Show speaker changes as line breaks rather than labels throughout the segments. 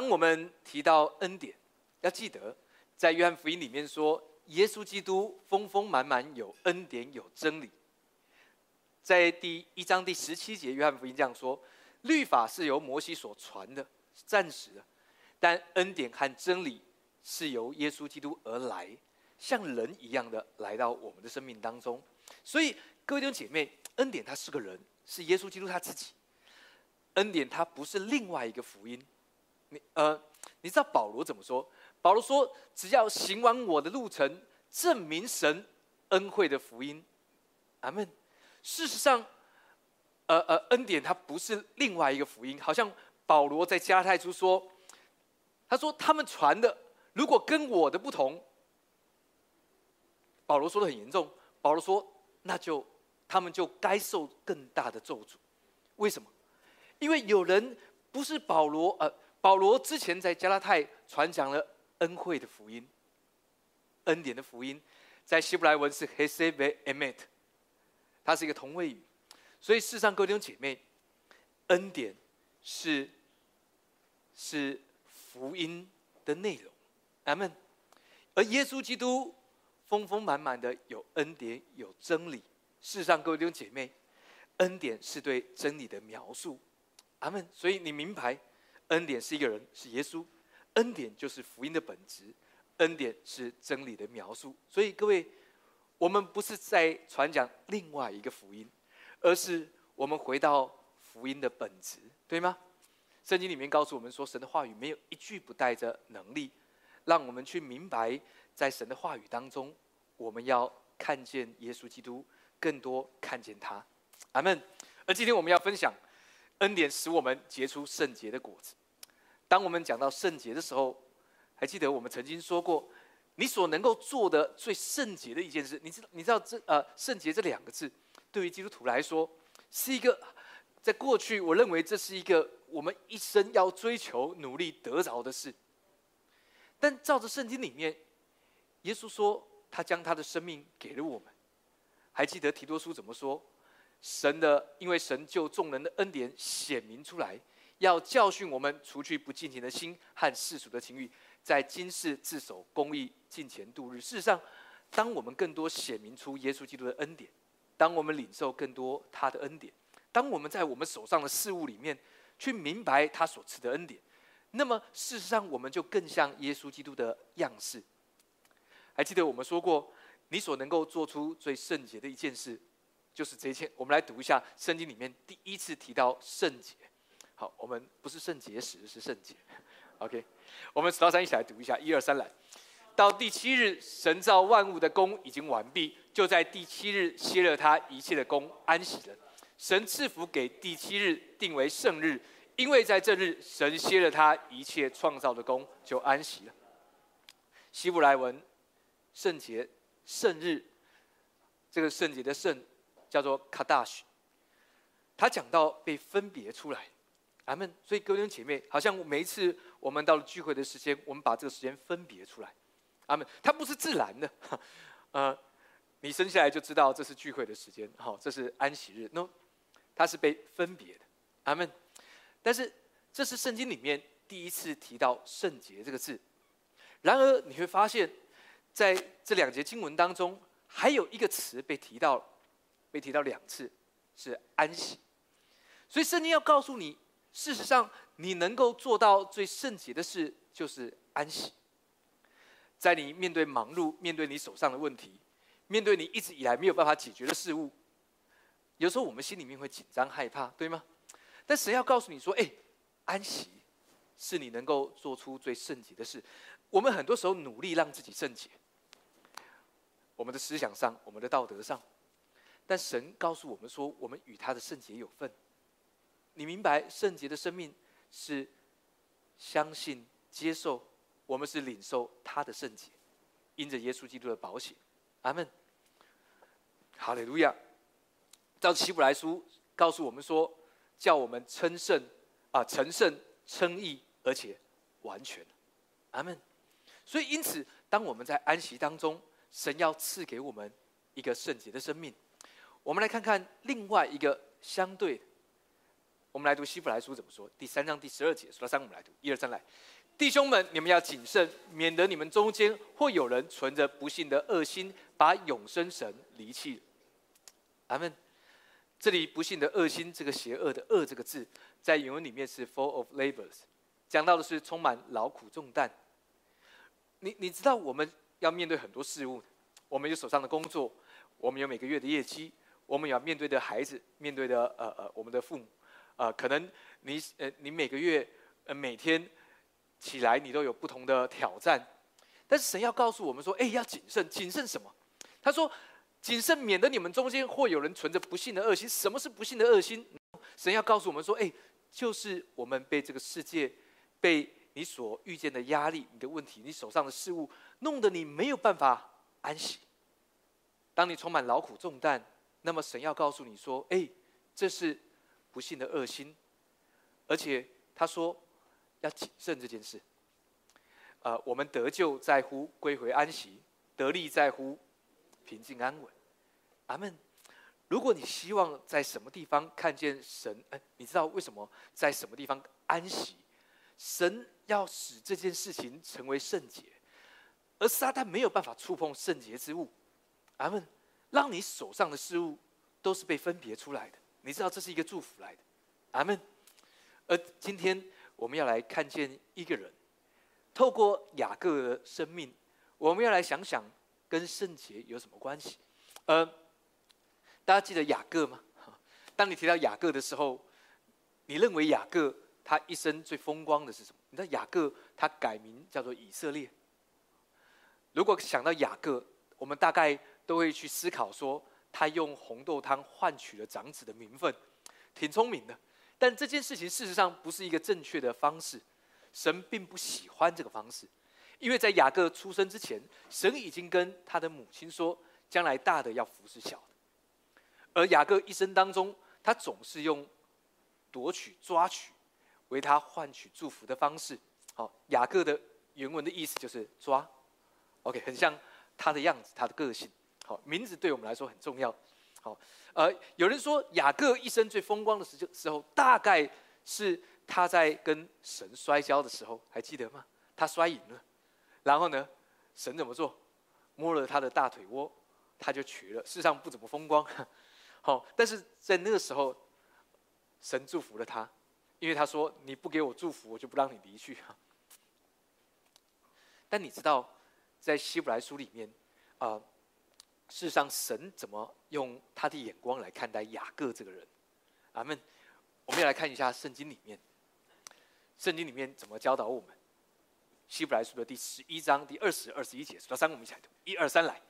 当我们提到恩典，要记得在约翰福音里面说，耶稣基督丰丰满满有恩典有真理。在第一章第十七节，约翰福音这样说：律法是由摩西所传的，是暂时的；但恩典和真理是由耶稣基督而来，像人一样的来到我们的生命当中。所以，各位弟兄姐妹，恩典他是个人，是耶稣基督他自己。恩典他不是另外一个福音。你呃，你知道保罗怎么说？保罗说：“只要行完我的路程，证明神恩惠的福音。”阿门。事实上，呃呃，恩典它不是另外一个福音。好像保罗在加太书说：“他说他们传的如果跟我的不同，保罗说的很严重。保罗说，那就他们就该受更大的咒诅。为什么？因为有人不是保罗，呃，保罗之前在加拉太传讲了恩惠的福音，恩典的福音，在希伯来文是 Hesed Emet，它是一个同位语。所以世上各位弟兄姐妹，恩典是是福音的内容，阿门。而耶稣基督。丰丰满满的有恩典有真理，世上各位弟兄姐妹，恩典是对真理的描述，阿门。所以你明白，恩典是一个人，是耶稣，恩典就是福音的本质，恩典是真理的描述。所以各位，我们不是在传讲另外一个福音，而是我们回到福音的本质，对吗？圣经里面告诉我们说，神的话语没有一句不带着能力，让我们去明白。在神的话语当中，我们要看见耶稣基督，更多看见他，阿门。而今天我们要分享恩典使我们结出圣洁的果子。当我们讲到圣洁的时候，还记得我们曾经说过，你所能够做的最圣洁的一件事，你知道？你知道这呃圣洁这两个字，对于基督徒来说，是一个在过去我认为这是一个我们一生要追求、努力得着的事。但照着圣经里面。耶稣说：“他将他的生命给了我们。还记得提多书怎么说？神的，因为神就众人的恩典显明出来，要教训我们，除去不敬虔的心和世俗的情欲，在今世自守公义，敬虔度日。事实上，当我们更多显明出耶稣基督的恩典，当我们领受更多他的恩典，当我们在我们手上的事物里面去明白他所赐的恩典，那么事实上，我们就更像耶稣基督的样式。”还记得我们说过，你所能够做出最圣洁的一件事，就是这一切。我们来读一下圣经里面第一次提到圣洁。好，我们不是圣洁时，是圣洁。OK，我们数到三一起来读一下，一二三来。到第七日，神造万物的功已经完毕，就在第七日歇了他一切的功，安息了。神赐福给第七日，定为圣日，因为在这日，神歇了他一切创造的功，就安息了。希伯来文。圣洁、圣日，这个圣洁的圣叫做卡达许。他讲到被分别出来，阿门。所以各位姐妹，好像每一次我们到了聚会的时间，我们把这个时间分别出来，阿门。它不是自然的，呃，你生下来就知道这是聚会的时间，好，这是安息日，no，它是被分别的，阿门。但是这是圣经里面第一次提到圣洁这个字，然而你会发现。在这两节经文当中，还有一个词被提到，被提到两次，是安息。所以圣经要告诉你，事实上你能够做到最圣洁的事，就是安息。在你面对忙碌、面对你手上的问题、面对你一直以来没有办法解决的事物，有时候我们心里面会紧张害怕，对吗？但神要告诉你说：“哎，安息是你能够做出最圣洁的事。”我们很多时候努力让自己圣洁。我们的思想上，我们的道德上，但神告诉我们说，我们与他的圣洁有份。你明白，圣洁的生命是相信、接受，我们是领受他的圣洁，因着耶稣基督的保险。阿门。哈利路亚。照希伯来书告诉我们说，叫我们称圣啊，成圣、称义，而且完全。阿门。所以，因此，当我们在安息当中，神要赐给我们一个圣洁的生命。我们来看看另外一个相对，我们来读希伯来书怎么说？第三章第十二节，数到三，我们来读，一二三，来，弟兄们，你们要谨慎，免得你们中间或有人存着不幸的恶心，把永生神离弃。阿门。这里不幸的恶心，这个邪恶的恶这个字，在原文里面是 full of labors，讲到的是充满劳苦重担。你你知道我们要面对很多事物，我们有手上的工作，我们有每个月的业绩，我们要面对的孩子，面对的呃呃我们的父母，啊，可能你呃你每个月呃每天起来你都有不同的挑战，但是神要告诉我们说，哎，要谨慎，谨慎什么？他说。谨慎，免得你们中间或有人存着不幸的恶心。什么是不幸的恶心？神要告诉我们说：“哎，就是我们被这个世界、被你所遇见的压力、你的问题、你手上的事物，弄得你没有办法安息。当你充满劳苦重担，那么神要告诉你说：‘哎，这是不幸的恶心。’而且他说要谨慎这件事。呃，我们得救在乎归回安息，得力在乎。”平静安稳，阿门。如果你希望在什么地方看见神，哎，你知道为什么在什么地方安息？神要使这件事情成为圣洁，而撒旦没有办法触碰圣洁之物，阿门。让你手上的事物都是被分别出来的，你知道这是一个祝福来的，阿门。而今天我们要来看见一个人，透过雅各的生命，我们要来想想。跟圣洁有什么关系？呃，大家记得雅各吗？当你提到雅各的时候，你认为雅各他一生最风光的是什么？你知道雅各他改名叫做以色列。如果想到雅各，我们大概都会去思考说，他用红豆汤换取了长子的名分，挺聪明的。但这件事情事实上不是一个正确的方式，神并不喜欢这个方式。因为在雅各出生之前，神已经跟他的母亲说，将来大的要服侍小的。而雅各一生当中，他总是用夺取、抓取为他换取祝福的方式。好，雅各的原文的意思就是抓。OK，很像他的样子，他的个性。好，名字对我们来说很重要。好，呃，有人说雅各一生最风光的时时候，大概是他在跟神摔跤的时候，还记得吗？他摔赢了。然后呢，神怎么做？摸了他的大腿窝，他就瘸了。世上不怎么风光，好，但是在那个时候，神祝福了他，因为他说：“你不给我祝福，我就不让你离去。”但你知道，在希伯来书里面，啊，世上神怎么用他的眼光来看待雅各这个人？阿门。我们要来看一下圣经里面，圣经里面怎么教导我们。希伯来书的第十一章第二十二十一节，数到三，我们一起来读。一二三，来。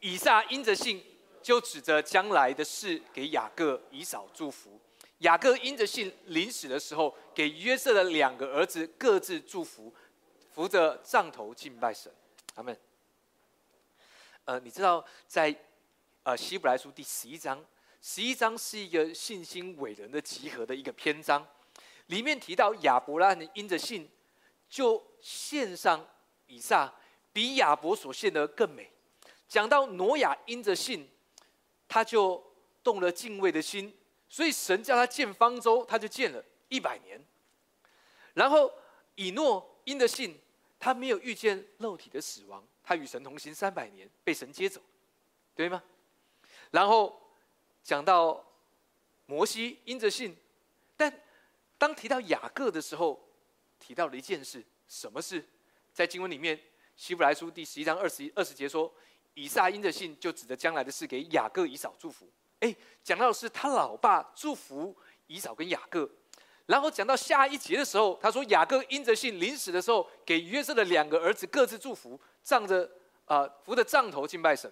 以撒因着信，就指着将来的事给雅各、以扫祝福。雅各因着信，临死的时候，给约瑟的两个儿子各自祝福，扶着杖头敬拜神。阿门。呃，你知道在呃希伯来书第十一章，十一章是一个信心伟人的集合的一个篇章，里面提到亚伯拉罕因着信。就献上以撒，比亚伯所献的更美。讲到挪亚因着信，他就动了敬畏的心，所以神叫他建方舟，他就建了一百年。然后以诺因着信，他没有遇见肉体的死亡，他与神同行三百年，被神接走，对吗？然后讲到摩西因着信，但当提到雅各的时候。提到了一件事，什么事？在经文里面，希伯来书第十一章二十一二十节说，以撒因着信，就指着将来的事给雅各、以扫祝福。哎，讲到的是他老爸祝福以扫跟雅各。然后讲到下一节的时候，他说雅各因着信临死的时候，给约瑟的两个儿子各自祝福，仗着啊扶着杖头敬拜神。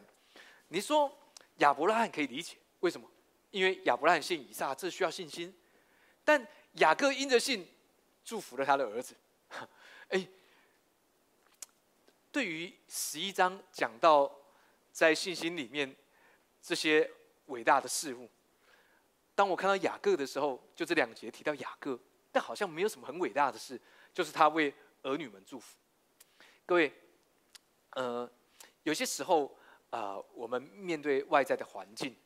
你说亚伯拉罕可以理解为什么？因为亚伯拉罕信以撒，这需要信心。但雅各因着信。祝福了他的儿子，哎，对于十一章讲到在信心里面这些伟大的事物，当我看到雅各的时候，就这两节提到雅各，但好像没有什么很伟大的事，就是他为儿女们祝福。各位，呃，有些时候啊，我们面对外在的环境，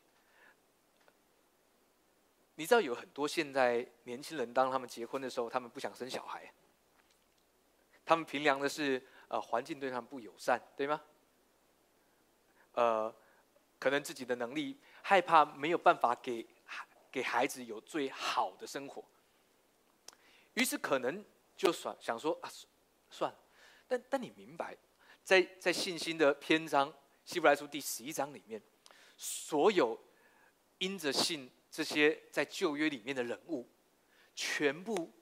你知道有很多现在年轻人，当他们结婚的时候，他们不想生小孩，他们凭量的是呃环境对他们不友善，对吗？呃，可能自己的能力害怕没有办法给给孩子有最好的生活，于是可能就算想说啊，算了。但但你明白，在在信心的篇章《希伯来书》第十一章里面，所有因着信。这些在旧约里面的人物，全部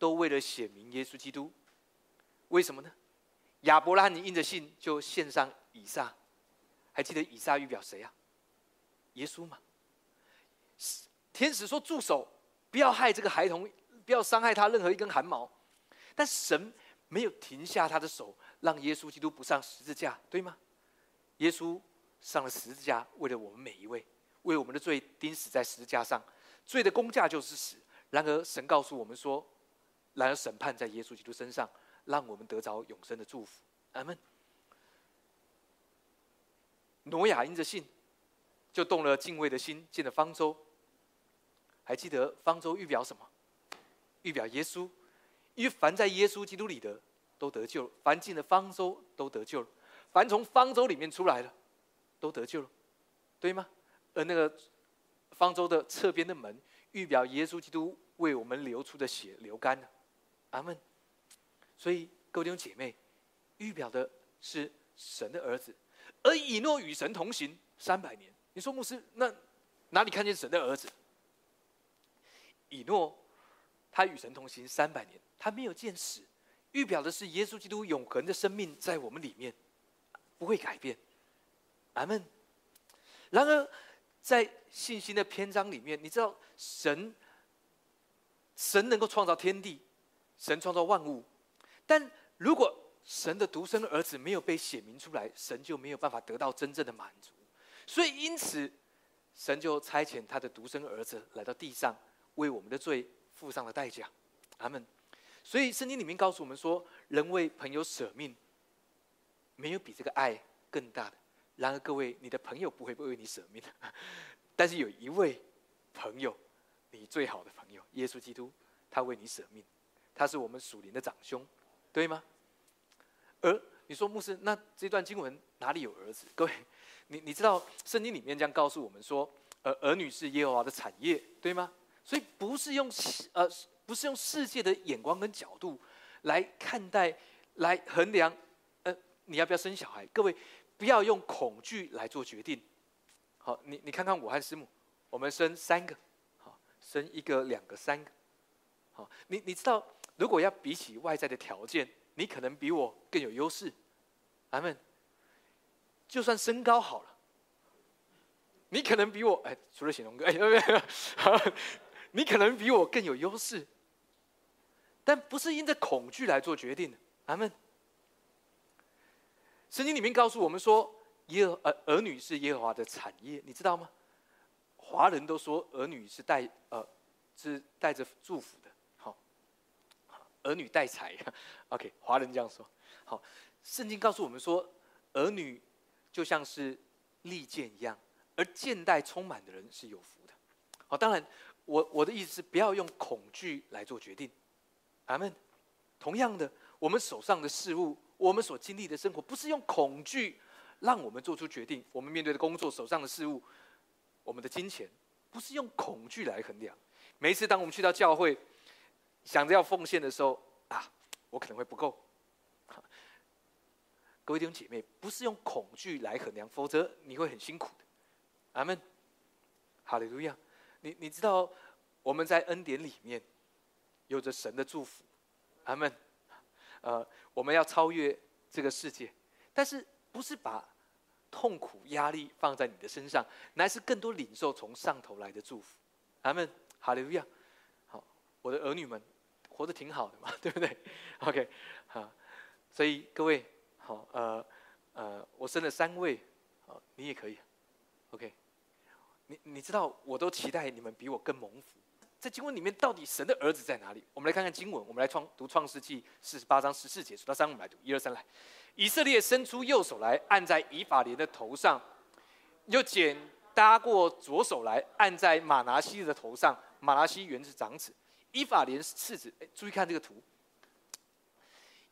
都为了显明耶稣基督。为什么呢？亚伯拉罕因着信就献上以撒，还记得以撒预表谁啊？耶稣嘛。天使说住手，不要害这个孩童，不要伤害他任何一根汗毛。但神没有停下他的手，让耶稣基督不上十字架，对吗？耶稣上了十字架，为了我们每一位。为我们的罪钉死在十字架上，罪的公价就是死。然而神告诉我们说，然而审判在耶稣基督身上，让我们得着永生的祝福。阿门。挪亚因着信，就动了敬畏的心，进了方舟。还记得方舟预表什么？预表耶稣，因为凡在耶稣基督里的都得救了，凡进了方舟都得救了，凡从方舟里面出来的都得救了，对吗？而那个方舟的侧边的门，预表耶稣基督为我们流出的血流干了，阿门。所以各位弟兄姐妹，预表的是神的儿子，而以诺与神同行三百年。你说牧师，那哪里看见神的儿子？以诺他与神同行三百年，他没有见死，预表的是耶稣基督永恒的生命在我们里面，不会改变，阿门。然而。在信心的篇章里面，你知道神，神能够创造天地，神创造万物，但如果神的独生儿子没有被显明出来，神就没有办法得到真正的满足。所以因此，神就差遣他的独生儿子来到地上，为我们的罪付上了代价。阿门。所以圣经里面告诉我们说，人为朋友舍命，没有比这个爱更大的。然而，各位，你的朋友不会为你舍命，但是有一位朋友，你最好的朋友，耶稣基督，他为你舍命，他是我们属灵的长兄，对吗？而你说牧师，那这段经文哪里有儿子？各位，你你知道圣经里面这样告诉我们说，儿儿女是耶和华的产业，对吗？所以不是用呃不是用世界的眼光跟角度来看待，来衡量，呃，你要不要生小孩？各位。不要用恐惧来做决定。好，你你看看我和师母，我们生三个，好，生一个、两个、三个，好，你你知道，如果要比起外在的条件，你可能比我更有优势。阿门。就算身高好了，你可能比我哎，除了显龙哥，哎，没有，你可能比我更有优势，但不是因着恐惧来做决定的。阿门。圣经里面告诉我们说，耶和儿儿女是耶和华的产业，你知道吗？华人都说儿女是带呃是带着祝福的，好，儿女带财。OK，华人这样说。好，圣经告诉我们说，儿女就像是利剑一样，而剑带充满的人是有福的。好，当然，我我的意思是不要用恐惧来做决定。阿门。同样的，我们手上的事物。我们所经历的生活，不是用恐惧让我们做出决定。我们面对的工作、手上的事物、我们的金钱，不是用恐惧来衡量。每一次当我们去到教会，想着要奉献的时候，啊，我可能会不够。各位弟兄姐妹，不是用恐惧来衡量，否则你会很辛苦的。阿门。哈利路亚。你你知道我们在恩典里面有着神的祝福。阿门。呃，我们要超越这个世界，但是不是把痛苦、压力放在你的身上，乃是更多领受从上头来的祝福。阿门，哈利路亚。好，我的儿女们活得挺好的嘛，对不对？OK，好，所以各位，好，呃，呃，我生了三位，好，你也可以，OK。你你知道，我都期待你们比我更蒙福。在经文里面，到底神的儿子在哪里？我们来看看经文。我们来创读创世纪四十八章十四节，数到三，我们来读。一二三，来。以色列伸出右手来，按在以法莲的头上，又剪搭过左手来，按在马拿西的头上。马拿西原是长子，以法莲是次子。哎，注意看这个图。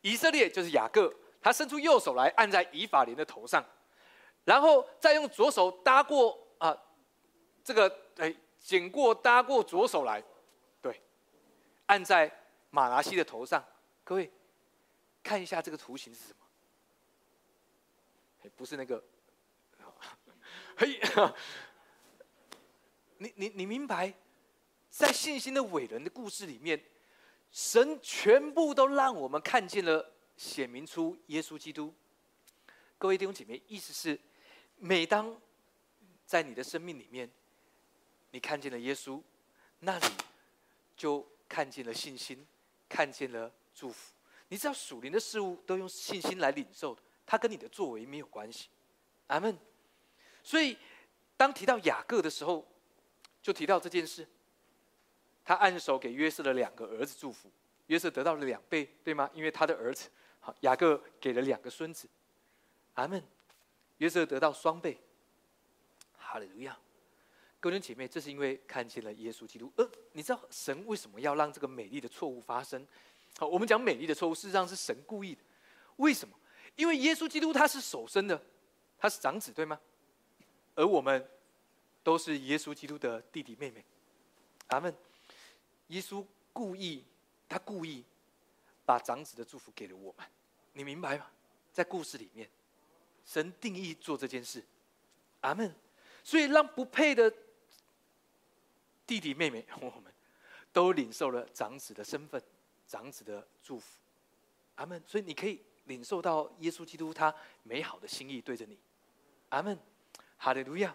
以色列就是雅各，他伸出右手来，按在以法莲的头上，然后再用左手搭过啊，这个哎，捡过搭过左手来，对，按在马拿西的头上。各位看一下这个图形是什么？不是那个。嘿，你你你明白，在信心的伟人的故事里面，神全部都让我们看见了，显明出耶稣基督。各位弟兄姐妹，意思是，每当在你的生命里面，你看见了耶稣，那你就看见了信心，看见了祝福。你知道属灵的事物都用信心来领受的，它跟你的作为没有关系。阿门。所以，当提到雅各的时候，就提到这件事。他按手给约瑟的两个儿子祝福，约瑟得到了两倍，对吗？因为他的儿子，好，雅各给了两个孙子。阿门。约瑟得到双倍。哈利路亚。各位姐妹，这是因为看见了耶稣基督。呃，你知道神为什么要让这个美丽的错误发生？好，我们讲美丽的错误，事实上是神故意的。为什么？因为耶稣基督他是首生的，他是长子，对吗？而我们都是耶稣基督的弟弟妹妹，阿门。耶稣故意，他故意把长子的祝福给了我们，你明白吗？在故事里面，神定义做这件事，阿门。所以让不配的弟弟妹妹，我们都领受了长子的身份，长子的祝福，阿门。所以你可以领受到耶稣基督他美好的心意对着你，阿门。哈利路亚！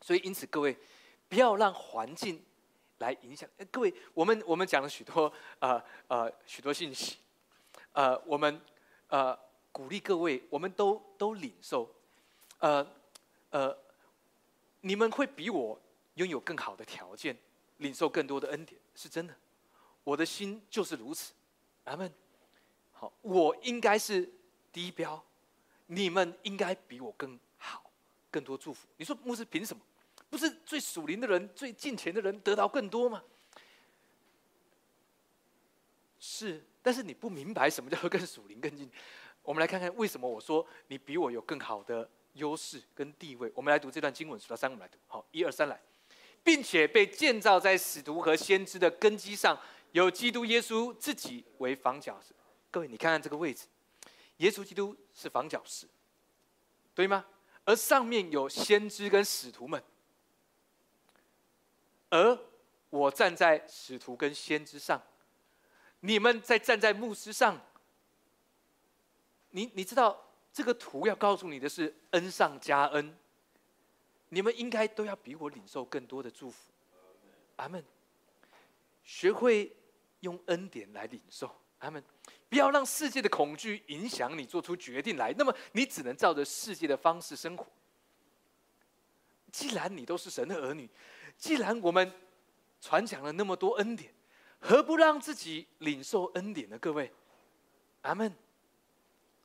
所以，因此，各位不要让环境来影响。各位，我们我们讲了许多呃呃许多信息，呃，我们呃鼓励各位，我们都都领受，呃呃，你们会比我拥有更好的条件，领受更多的恩典，是真的。我的心就是如此。阿门。好，我应该是低标，你们应该比我更好。更多祝福，你说牧师凭什么？不是最属灵的人、最近前的人得到更多吗？是，但是你不明白什么叫更属灵、更近。我们来看看为什么我说你比我有更好的优势跟地位。我们来读这段经文，数到三，我们来读。好，一二三，来，并且被建造在使徒和先知的根基上，有基督耶稣自己为房角石。各位，你看看这个位置，耶稣基督是房角石，对吗？而上面有先知跟使徒们，而我站在使徒跟先知上，你们在站在牧师上。你你知道这个图要告诉你的是恩上加恩，你们应该都要比我领受更多的祝福。阿门。学会用恩典来领受，阿门。不要让世界的恐惧影响你做出决定来，那么你只能照着世界的方式生活。既然你都是神的儿女，既然我们传讲了那么多恩典，何不让自己领受恩典呢？各位，阿门，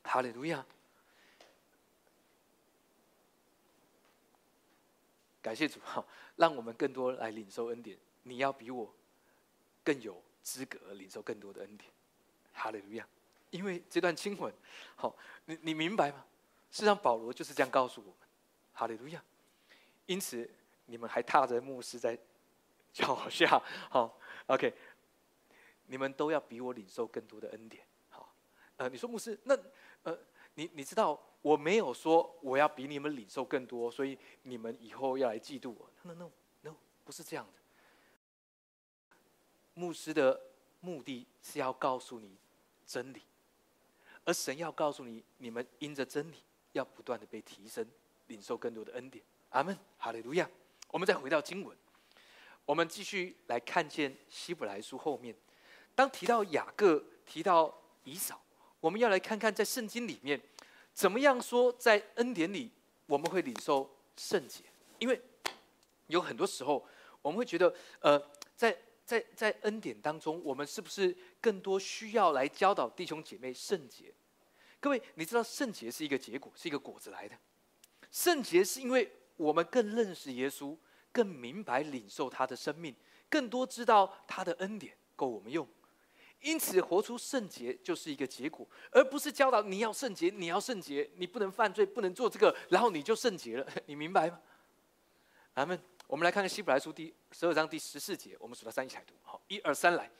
哈利路亚，感谢主哈，让我们更多来领受恩典。你要比我更有资格领受更多的恩典。哈利路亚！因为这段经文，好，你你明白吗？事实上，保罗就是这样告诉我们。哈利路亚！因此，你们还踏着牧师在脚下，好，OK。你们都要比我领受更多的恩典，好。呃，你说牧师，那呃，你你知道我没有说我要比你们领受更多，所以你们以后要来嫉妒我？No，No，No，不是这样的。牧师的目的是要告诉你。真理，而神要告诉你，你们因着真理要不断的被提升，领受更多的恩典。阿门，哈利路亚。我们再回到经文，我们继续来看见希伯来书后面，当提到雅各，提到以扫，我们要来看看在圣经里面，怎么样说在恩典里我们会领受圣洁？因为有很多时候我们会觉得，呃，在。在在恩典当中，我们是不是更多需要来教导弟兄姐妹圣洁？各位，你知道圣洁是一个结果，是一个果子来的。圣洁是因为我们更认识耶稣，更明白领受他的生命，更多知道他的恩典够我们用。因此，活出圣洁就是一个结果，而不是教导你要圣洁，你要圣洁，你不能犯罪，不能做这个，然后你就圣洁了。你明白吗？咱们我们来看看希伯来书第十二章第十四节，我们数到三一起来读。好，一二三来，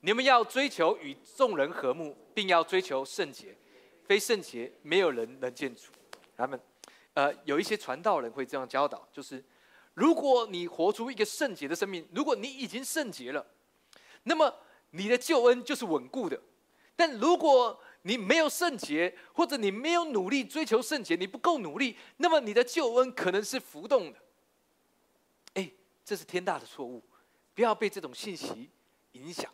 你们要追求与众人和睦，并要追求圣洁，非圣洁没有人能见主。咱们。呃，有一些传道人会这样教导，就是如果你活出一个圣洁的生命，如果你已经圣洁了，那么你的救恩就是稳固的；但如果你没有圣洁，或者你没有努力追求圣洁，你不够努力，那么你的救恩可能是浮动的。哎，这是天大的错误，不要被这种信息影响。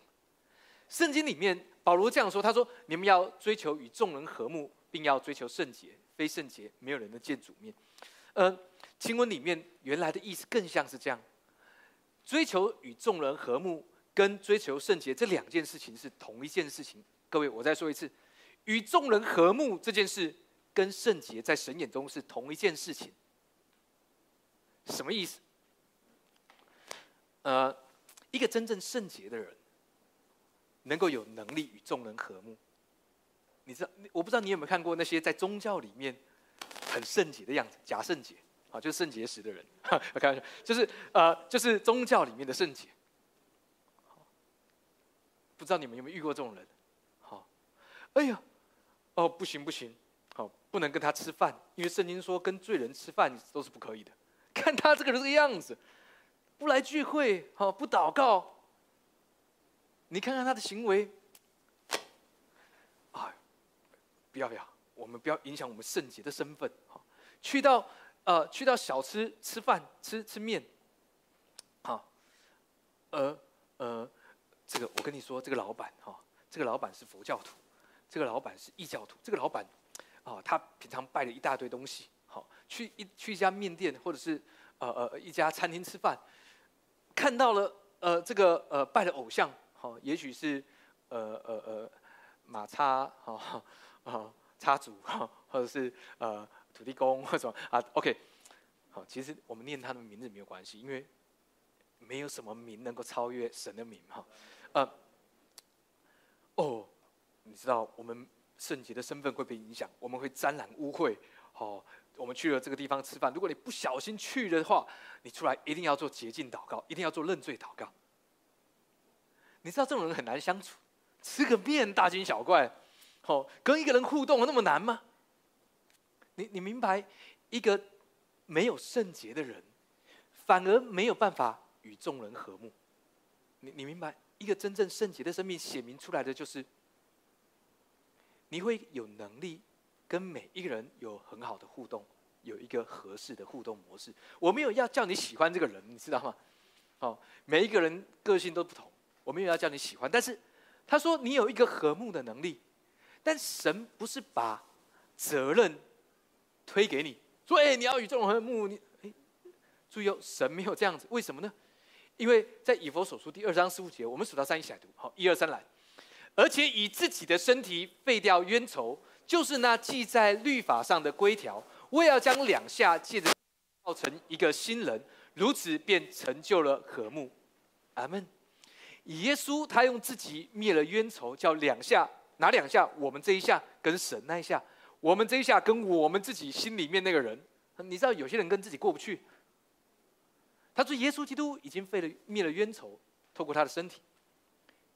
圣经里面保罗这样说：“他说，你们要追求与众人和睦，并要追求圣洁。”非圣洁，没有人能见主面。呃，经文里面原来的意思更像是这样：追求与众人和睦，跟追求圣洁这两件事情是同一件事情。各位，我再说一次，与众人和睦这件事，跟圣洁在神眼中是同一件事情。什么意思？呃，一个真正圣洁的人，能够有能力与众人和睦。你知道，我不知道你有没有看过那些在宗教里面很圣洁的样子，假圣洁，啊，就是圣洁时的人。开玩笑，就是呃，就是宗教里面的圣洁。不知道你们有没有遇过这种人？好，哎呀，哦，不行不行，好，不能跟他吃饭，因为圣经说跟罪人吃饭都是不可以的。看他这个人这个样子，不来聚会，好，不祷告，你看看他的行为。啊不要不要，我们不要影响我们圣洁的身份。好，去到呃，去到小吃吃饭，吃吃面。好，呃呃，这个我跟你说，这个老板哈，这个老板是佛教徒，这个老板是异教徒，这个老板哦，他平常拜了一大堆东西。好，去一去一家面店或者是呃呃一家餐厅吃饭，看到了呃这个呃拜的偶像，好，也许是呃呃呃马叉哈。啊，叉祖哈，或者是呃土地公或者啊，OK，好，其实我们念他的名字没有关系，因为没有什么名能够超越神的名哈。呃，哦，你知道我们圣洁的身份会被影响，我们会沾染污秽。好，我们去了这个地方吃饭，如果你不小心去的话，你出来一定要做洁净祷告，一定要做认罪祷告。你知道这种人很难相处，吃个面大惊小怪。哦，跟一个人互动那么难吗？你你明白，一个没有圣洁的人，反而没有办法与众人和睦。你你明白，一个真正圣洁的生命显明出来的就是，你会有能力跟每一个人有很好的互动，有一个合适的互动模式。我没有要叫你喜欢这个人，你知道吗？哦，每一个人个性都不同，我没有要叫你喜欢，但是他说你有一个和睦的能力。但神不是把责任推给你，说：“哎，你要与众人和睦。”你哎，注意哦，神没有这样子。为什么呢？因为在以佛所书第二章十五节，我们数到三一起来读。好，一二三来。而且以自己的身体废掉冤仇，就是那记在律法上的规条，我也要将两下借着造成一个新人，如此便成就了和睦。阿门。耶稣他用自己灭了冤仇，叫两下。哪两下？我们这一下跟神那一下，我们这一下跟我们自己心里面那个人，你知道有些人跟自己过不去。他说：“耶稣基督已经废了灭了冤仇，透过他的身体，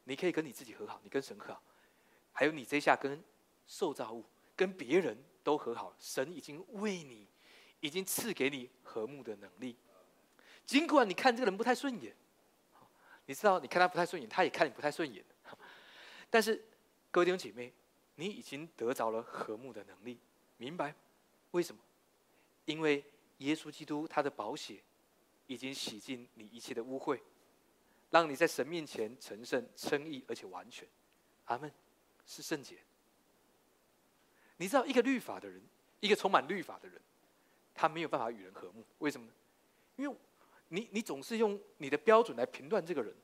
你可以跟你自己和好，你跟神和好，还有你这下跟受造物、跟别人都和好。神已经为你，已经赐给你和睦的能力。尽管你看这个人不太顺眼，你知道你看他不太顺眼，他也看你不太顺眼，但是。”各位弟兄姐妹，你已经得着了和睦的能力，明白？为什么？因为耶稣基督他的宝血已经洗净你一切的污秽，让你在神面前成圣、称义，而且完全。阿门，是圣洁。你知道，一个律法的人，一个充满律法的人，他没有办法与人和睦。为什么呢？因为你你总是用你的标准来评断这个人，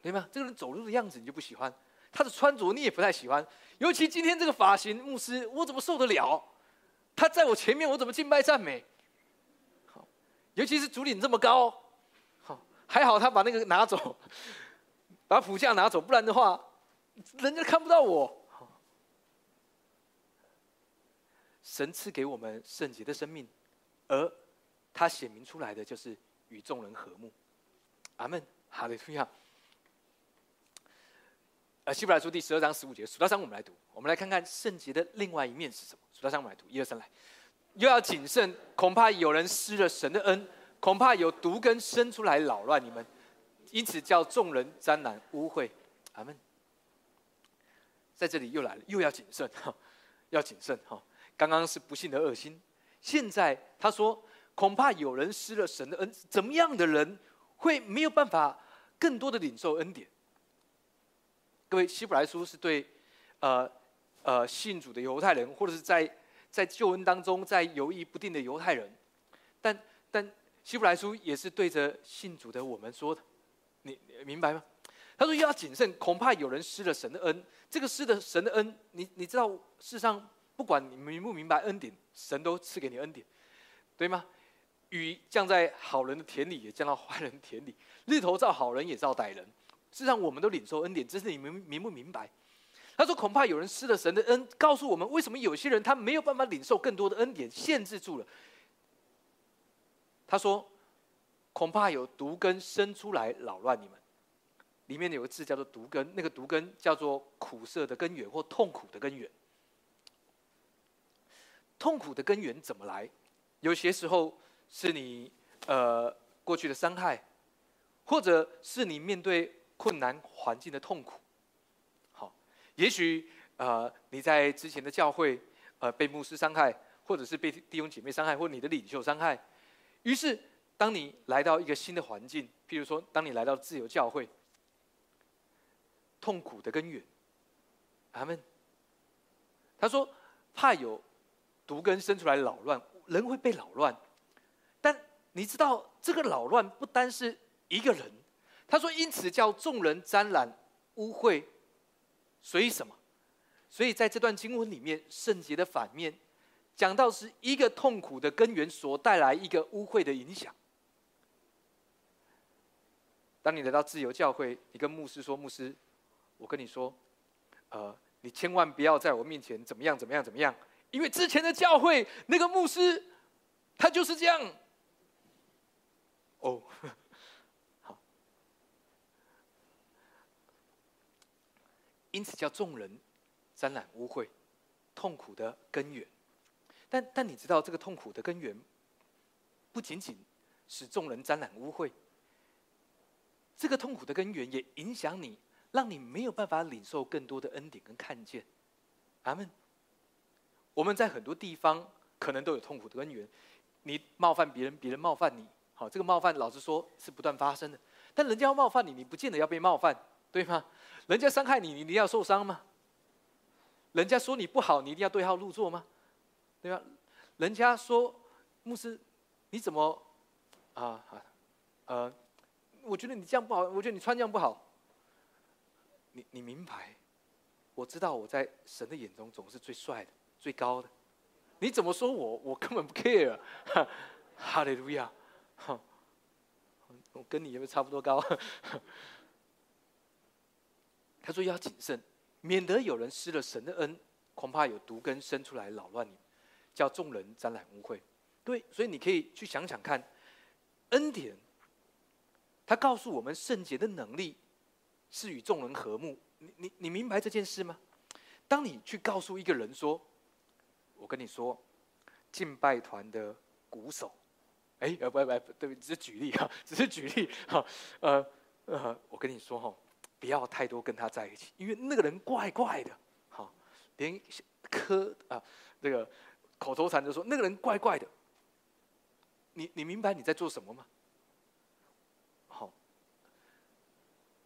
对吗？这个人走路的样子你就不喜欢。他的穿着你也不太喜欢，尤其今天这个发型，牧师我怎么受得了？他在我前面，我怎么敬拜赞美？尤其是主领这么高，好，还好他把那个拿走，把谱架拿走，不然的话，人家看不到我。神赐给我们圣洁的生命，而他显明出来的就是与众人和睦。阿门，哈利路亚。呃，希伯来书第十二章十五节，数到三我们来读。我们来看看圣洁的另外一面是什么。数到三我们来读，一二三来。又要谨慎，恐怕有人失了神的恩，恐怕有毒根生出来扰乱你们，因此叫众人沾染污秽。阿门。在这里又来了，又要谨慎哈，要谨慎哈。刚刚是不幸的恶心，现在他说恐怕有人失了神的恩，怎么样的人会没有办法更多的领受恩典？各位，希伯来书是对呃呃信主的犹太人，或者是在在救恩当中在犹豫不定的犹太人，但但希伯来书也是对着信主的我们说的，你明白吗？他说要谨慎，恐怕有人失了神的恩。这个失的神的恩，你你知道世上。不管你明不明白恩典，神都赐给你恩典，对吗？雨降在好人的田里，也降到坏人的田里。日头照好人，也照歹人。事实上，我们都领受恩典，只是你明明不明白？他说：“恐怕有人失了神的恩。”告诉我们，为什么有些人他没有办法领受更多的恩典，限制住了？他说：“恐怕有毒根生出来扰乱你们。”里面有个字叫做“毒根”，那个毒根叫做苦涩的根源或痛苦的根源。痛苦的根源怎么来？有些时候是你呃过去的伤害，或者是你面对困难环境的痛苦。也许呃你在之前的教会呃被牧师伤害，或者是被弟兄姐妹伤害，或你的领袖伤害。于是当你来到一个新的环境，譬如说当你来到自由教会，痛苦的根源，阿门。他说怕有。毒根生出来扰乱，人会被扰乱。但你知道，这个扰乱不单是一个人。他说：“因此叫众人沾染污秽。”所以什么？所以在这段经文里面，圣洁的反面讲到是一个痛苦的根源所带来一个污秽的影响。当你来到自由教会，你跟牧师说：“牧师，我跟你说，呃，你千万不要在我面前怎么样怎么样怎么样。”因为之前的教会那个牧师，他就是这样。哦，因此叫众人沾染污秽，痛苦的根源。但但你知道这个痛苦的根源，不仅仅使众人沾染污秽，这个痛苦的根源也影响你，让你没有办法领受更多的恩典跟看见。阿门。我们在很多地方可能都有痛苦的根源，你冒犯别人，别人冒犯你，好，这个冒犯老实说是不断发生的。但人家要冒犯你，你不见得要被冒犯，对吗？人家伤害你，你一定要受伤吗？人家说你不好，你一定要对号入座吗？对吧？人家说牧师，你怎么啊？呃，我觉得你这样不好，我觉得你穿这样不好。你你明白？我知道我在神的眼中总是最帅的。最高的，你怎么说我？我根本不 care。哈利路亚，我跟你有没有差不多高？他说要谨慎，免得有人失了神的恩，恐怕有毒根生出来扰乱你，叫众人沾染污秽。对，所以你可以去想想看，恩典，他告诉我们圣洁的能力是与众人和睦。你你你明白这件事吗？当你去告诉一个人说。我跟你说，敬拜团的鼓手，哎，呃，不不不，对，只是举例哈，只是举例哈，呃呃，我跟你说哈，不要太多跟他在一起，因为那个人怪怪的，好，连科啊，这个口头禅就说那个人怪怪的，你你明白你在做什么吗？好，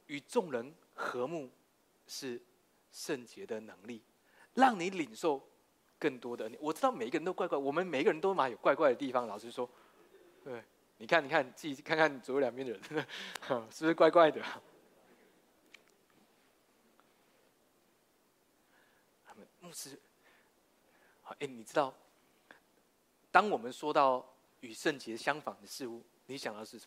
与众人和睦是圣洁的能力，让你领受。更多的，我知道每一个人都怪怪，我们每一个人都嘛有怪怪的地方。老实说，对，你看，你看，自己看看左右两边的人，是不是怪怪的？他们牧师，哎，你知道，当我们说到与圣洁相仿的事物，你想到是什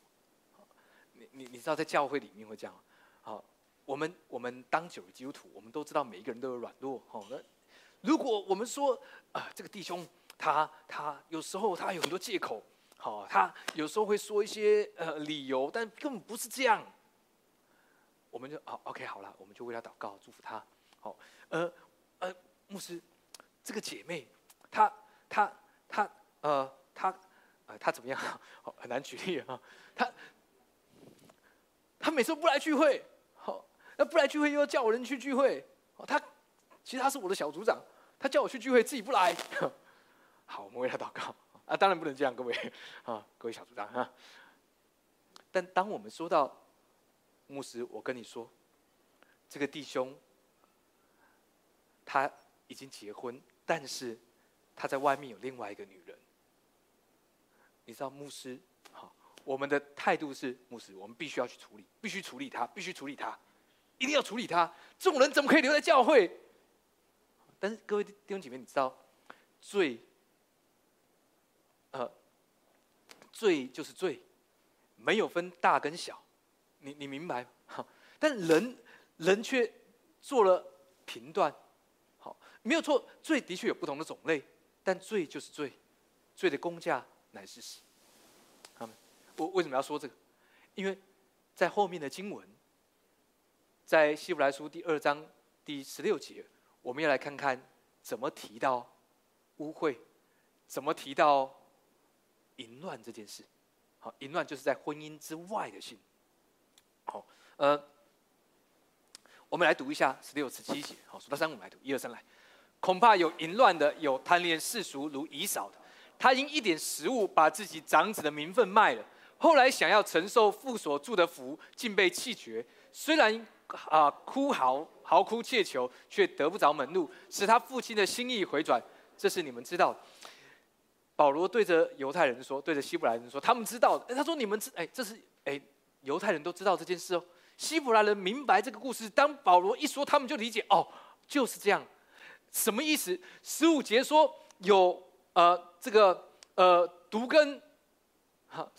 么？你你你知道在教会里面会这样，好，我们我们当久的基督徒，我们都知道每一个人都有软弱，好，那如果我们说啊，这个弟兄他他有时候他有很多借口，好，他有时候会说一些呃理由，但根本不是这样，我们就好 OK 好了，我们就为他祷告，祝福他，好，呃呃，牧师，这个姐妹，她她她呃她呃她怎么样？好很难举例啊，她。她每次不来聚会，好，那不来聚会又要叫我人去聚会，她其实她是我的小组长，她叫我去聚会自己不来，好，我们为她祷告啊，当然不能这样，各位啊，各位小组长啊。但当我们说到牧师，我跟你说，这个弟兄他已经结婚，但是他在外面有另外一个女人，你知道牧师？好我们的态度是，牧师，我们必须要去处理，必须处理他，必须处理他，一定要处理他。这种人怎么可以留在教会？但是各位弟兄姐妹，你知道，罪，呃，罪就是罪，没有分大跟小，你你明白？好，但人人却做了评断，没有错，罪的确有不同的种类，但罪就是罪，罪的公价乃是死。我为什么要说这个？因为在后面的经文，在希伯来书第二章第十六节，我们要来看看怎么提到污秽，怎么提到淫乱这件事。好，淫乱就是在婚姻之外的性。好，呃，我们来读一下十六十七节。好，数到三，我们来读，一二三，来。恐怕有淫乱的，有贪恋世俗如以扫的，他因一点食物，把自己长子的名分卖了。后来想要承受父所住的福，竟被弃绝。虽然啊哭嚎、嚎哭切求，却得不着门路，使他父亲的心意回转。这是你们知道。保罗对着犹太人说，对着希伯来人说，他们知道的。他说：“你们知，哎，这是哎，犹太人都知道这件事哦。希伯来人明白这个故事。当保罗一说，他们就理解哦，就是这样。什么意思？十五节说有呃这个呃毒根，哈。”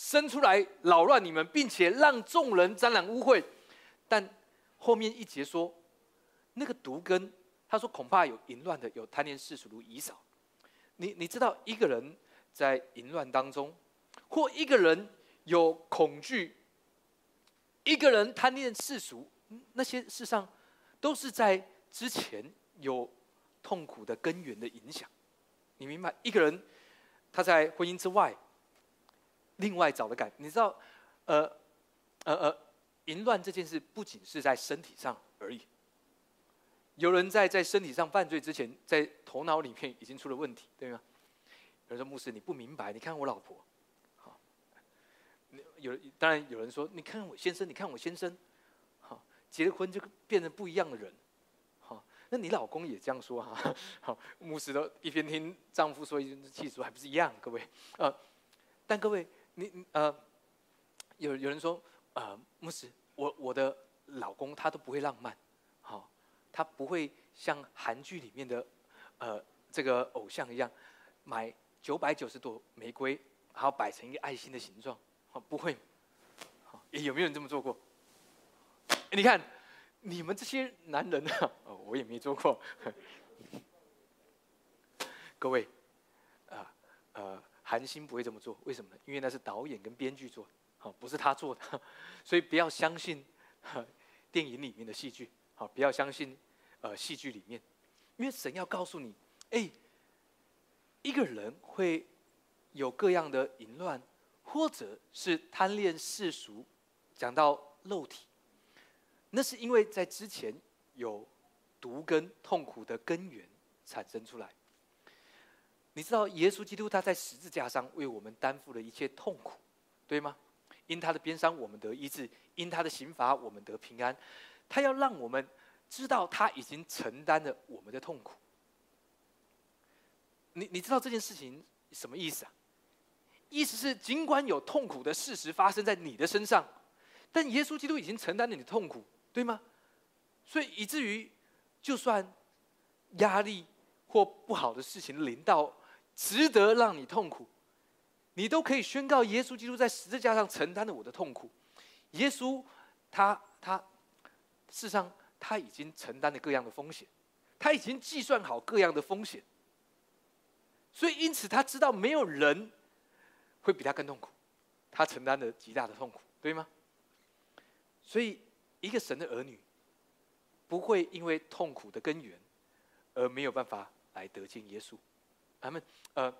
生出来扰乱你们，并且让众人沾染污秽。但后面一节说，那个毒根，他说恐怕有淫乱的，有贪恋世俗如以扫。你你知道，一个人在淫乱当中，或一个人有恐惧，一个人贪恋世俗，那些事上都是在之前有痛苦的根源的影响。你明白，一个人他在婚姻之外。另外找的感，你知道，呃，呃呃，淫乱这件事不仅是在身体上而已。有人在在身体上犯罪之前，在头脑里面已经出了问题，对吗？有人说牧师你不明白，你看我老婆，好，有当然有人说你看我先生，你看我先生，好，结了婚就变成不一样的人，那你老公也这样说哈？好，牧师都一边听丈夫说一边气说，还不是一样？各位，呃，但各位。你呃，有有人说，呃，牧师，我我的老公他都不会浪漫，好，他不会像韩剧里面的，呃，这个偶像一样，买九百九十朵玫瑰，然后摆成一个爱心的形状，好，不会，好，有没有人这么做过？你看，你们这些男人啊，我也没做过，各位，啊，呃。韩星不会这么做，为什么呢？因为那是导演跟编剧做，好，不是他做的，所以不要相信电影里面的戏剧，好，不要相信呃戏剧里面，因为神要告诉你，哎，一个人会有各样的淫乱，或者是贪恋世俗，讲到肉体，那是因为在之前有毒根痛苦的根源产生出来。你知道耶稣基督他在十字架上为我们担负了一切痛苦，对吗？因他的鞭伤我们得医治，因他的刑罚我们得平安。他要让我们知道他已经承担了我们的痛苦。你你知道这件事情什么意思啊？意思是尽管有痛苦的事实发生在你的身上，但耶稣基督已经承担了你的痛苦，对吗？所以以至于就算压力或不好的事情临到。值得让你痛苦，你都可以宣告耶稣基督在十字架上承担了我的痛苦。耶稣，他他，事实上他已经承担了各样的风险，他已经计算好各样的风险，所以因此他知道没有人会比他更痛苦，他承担了极大的痛苦，对吗？所以一个神的儿女不会因为痛苦的根源而没有办法来得见耶稣。他们呃。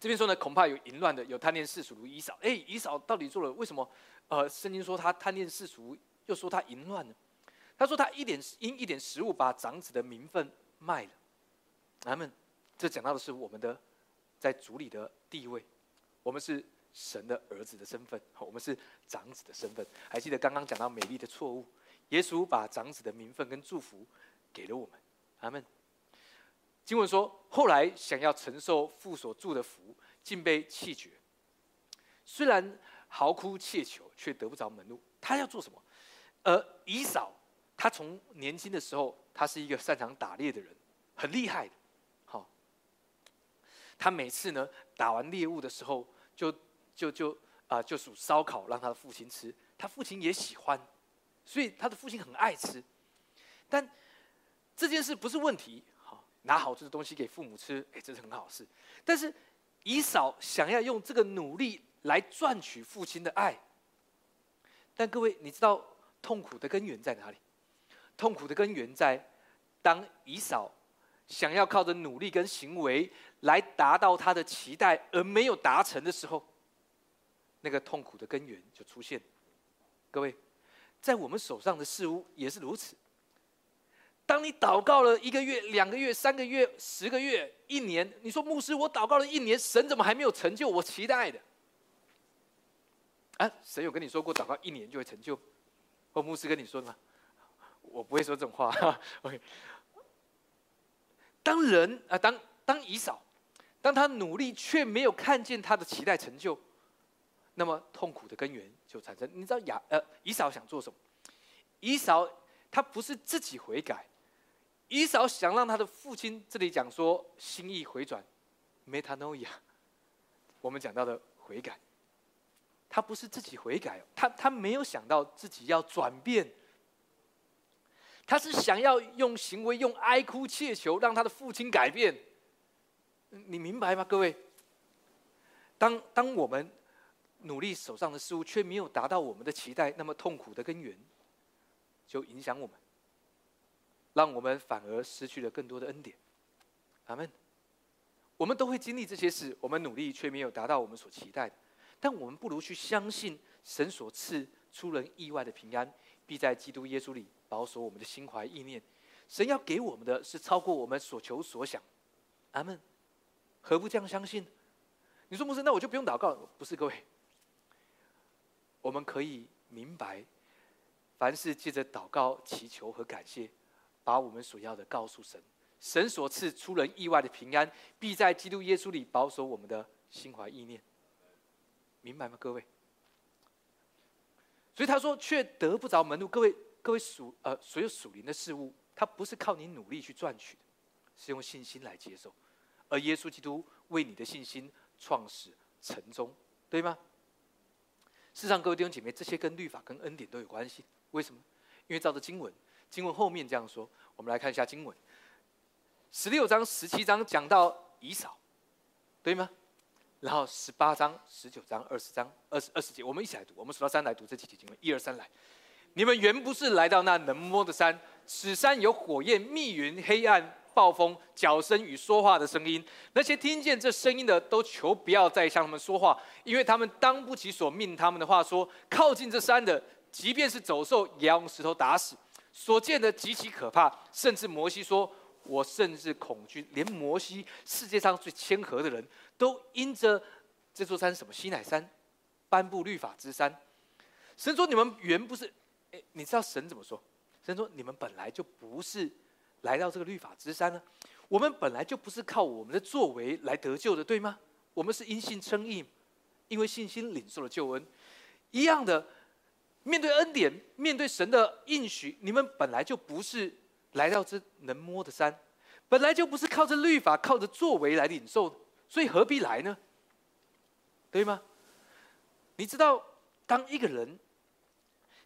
这边说呢，恐怕有淫乱的，有贪恋世俗如以扫。哎，以扫到底做了为什么？呃，圣经说他贪恋世俗，又说他淫乱呢？他说他一点因一点食物把长子的名分卖了。他们这讲到的是我们的在主里的地位，我们是神的儿子的身份，我们是长子的身份。还记得刚刚讲到美丽的错误，耶稣把长子的名分跟祝福给了我们。他们。经文说，后来想要承受父所祝的福，竟被弃绝。虽然嚎哭切求，却得不着门路。他要做什么？而以扫，他从年轻的时候，他是一个擅长打猎的人，很厉害的。好，他每次呢打完猎物的时候，就就就啊，就煮烧烤让他的父亲吃。他父亲也喜欢，所以他的父亲很爱吃。但这件事不是问题。好拿好吃的东西给父母吃，哎，这是很好事。但是以嫂想要用这个努力来赚取父亲的爱，但各位，你知道痛苦的根源在哪里？痛苦的根源在当以嫂想要靠着努力跟行为来达到他的期待而没有达成的时候，那个痛苦的根源就出现。各位，在我们手上的事物也是如此。当你祷告了一个月、两个月、三个月、十个月、一年，你说牧师，我祷告了一年，神怎么还没有成就我期待的？啊，神有跟你说过祷告一年就会成就？或牧师跟你说吗？我不会说这种话。OK，当人啊，当当以扫，当他努力却没有看见他的期待成就，那么痛苦的根源就产生。你知道亚呃以扫想做什么？以扫他不是自己悔改。以扫想让他的父亲，这里讲说心意回转，metanoia，我们讲到的悔改，他不是自己悔改，他他没有想到自己要转变，他是想要用行为、用哀哭切求，让他的父亲改变。你明白吗，各位？当当我们努力手上的事物却没有达到我们的期待，那么痛苦的根源就影响我们。让我们反而失去了更多的恩典，阿门。我们都会经历这些事，我们努力却没有达到我们所期待的，但我们不如去相信神所赐出人意外的平安，必在基督耶稣里保守我们的心怀意念。神要给我们的是超过我们所求所想，阿门。何不这样相信？你说牧师，那我就不用祷告？不是，各位，我们可以明白，凡是借着祷告、祈求和感谢。把我们所要的告诉神，神所赐出人意外的平安，必在基督耶稣里保守我们的心怀意念。明白吗，各位？所以他说，却得不着门路。各位，各位属呃所有属灵的事物，它不是靠你努力去赚取的，是用信心来接受。而耶稣基督为你的信心创始成终，对吗？事实上，各位弟兄姐妹，这些跟律法跟恩典都有关系。为什么？因为照着经文。经文后面这样说，我们来看一下经文。十六章、十七章讲到以扫，对吗？然后十八章、十九章、二十章、二十二十节，我们一起来读。我们数到三来读这几节经文，一二三来。你们原不是来到那能摸的山，此山有火焰、密云、黑暗、暴风、脚声与说话的声音。那些听见这声音的，都求不要再向他们说话，因为他们当不起所命他们的话。说靠近这山的，即便是走兽，也要用石头打死。所见的极其可怕，甚至摩西说：“我甚至恐惧，连摩西世界上最谦和的人都因着这座山什么西乃山颁布律法之山。”神说：“你们原不是……哎，你知道神怎么说？神说：‘你们本来就不是来到这个律法之山呢。我们本来就不是靠我们的作为来得救的，对吗？我们是因信称义，因为信心领受了救恩，一样的。”面对恩典，面对神的应许，你们本来就不是来到这能摸的山，本来就不是靠着律法、靠着作为来领受，所以何必来呢？对吗？你知道，当一个人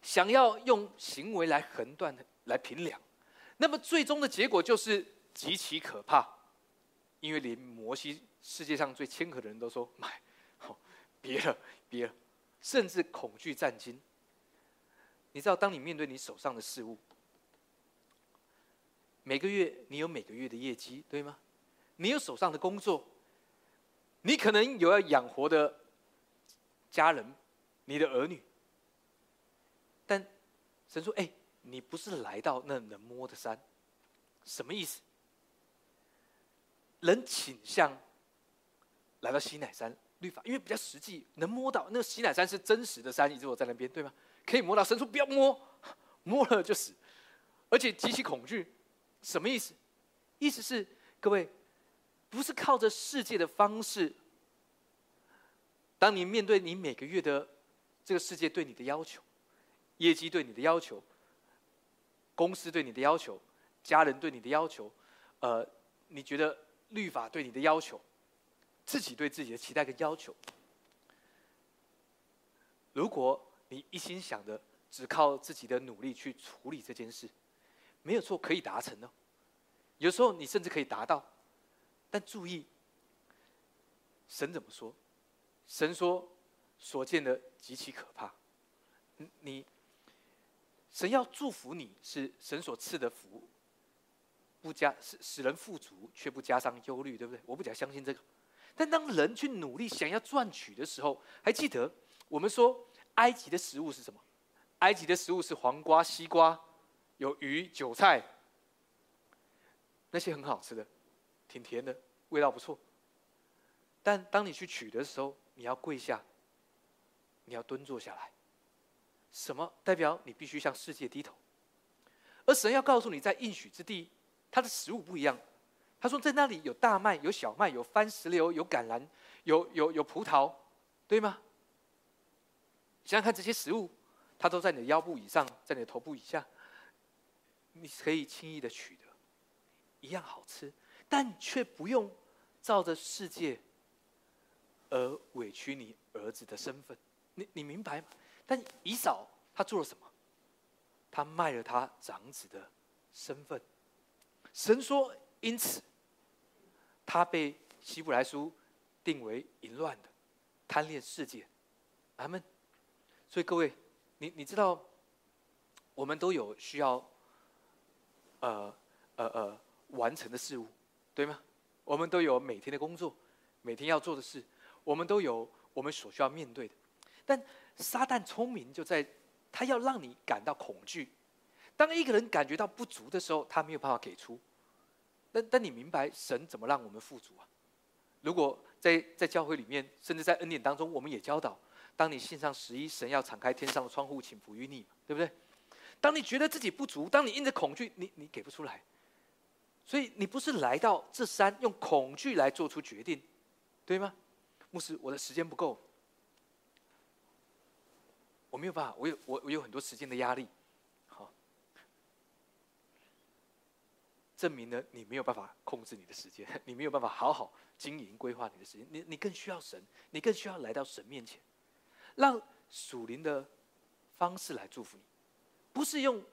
想要用行为来横断、来评量，那么最终的结果就是极其可怕，因为连摩西世界上最谦和的人都说：“买，好，别了，别了。”甚至恐惧战惊。你知道，当你面对你手上的事物，每个月你有每个月的业绩，对吗？你有手上的工作，你可能有要养活的家人，你的儿女。但神说：“哎，你不是来到那能摸的山，什么意思？人倾向来到西乃山。”律法，因为比较实际，能摸到那个西乃山是真实的山，一直我在那边，对吗？可以摸到，深处不要摸，摸了就死，而且极其恐惧，什么意思？意思是各位，不是靠着世界的方式。当你面对你每个月的这个世界对你的要求，业绩对你的要求，公司对你的要求，家人对你的要求，呃，你觉得律法对你的要求？自己对自己的期待跟要求，如果你一心想着只靠自己的努力去处理这件事，没有错，可以达成的。有时候你甚至可以达到，但注意，神怎么说？神说所见的极其可怕。你，神要祝福你是神所赐的福，不加使使人富足，却不加上忧虑，对不对？我不假相信这个。但当人去努力想要赚取的时候，还记得我们说埃及的食物是什么？埃及的食物是黄瓜、西瓜，有鱼、韭菜，那些很好吃的，挺甜的，味道不错。但当你去取的时候，你要跪下，你要蹲坐下来，什么代表你必须向世界低头？而神要告诉你，在应许之地，它的食物不一样。他说：“在那里有大麦，有小麦，有番石榴，有橄榄，有有有葡萄，对吗？想想看，这些食物，它都在你的腰部以上，在你的头部以下，你可以轻易的取得，一样好吃，但却不用照着世界而委屈你儿子的身份。你你明白吗？但以扫他做了什么？他卖了他长子的身份。神说。”因此，他被希伯来书定为淫乱的、贪恋世界。阿门。所以各位，你你知道，我们都有需要，呃呃呃完成的事物，对吗？我们都有每天的工作，每天要做的事，我们都有我们所需要面对的。但撒旦聪明就在，他要让你感到恐惧。当一个人感觉到不足的时候，他没有办法给出。但但你明白神怎么让我们富足啊？如果在在教会里面，甚至在恩典当中，我们也教导：当你信上十一，神要敞开天上的窗户，请福于你，对不对？当你觉得自己不足，当你因着恐惧，你你给不出来，所以你不是来到这山用恐惧来做出决定，对吗？牧师，我的时间不够，我没有办法，我有我我有很多时间的压力。好证明了你没有办法控制你的时间，你没有办法好好经营规划你的时间。你你更需要神，你更需要来到神面前，让属灵的方式来祝福你，不是用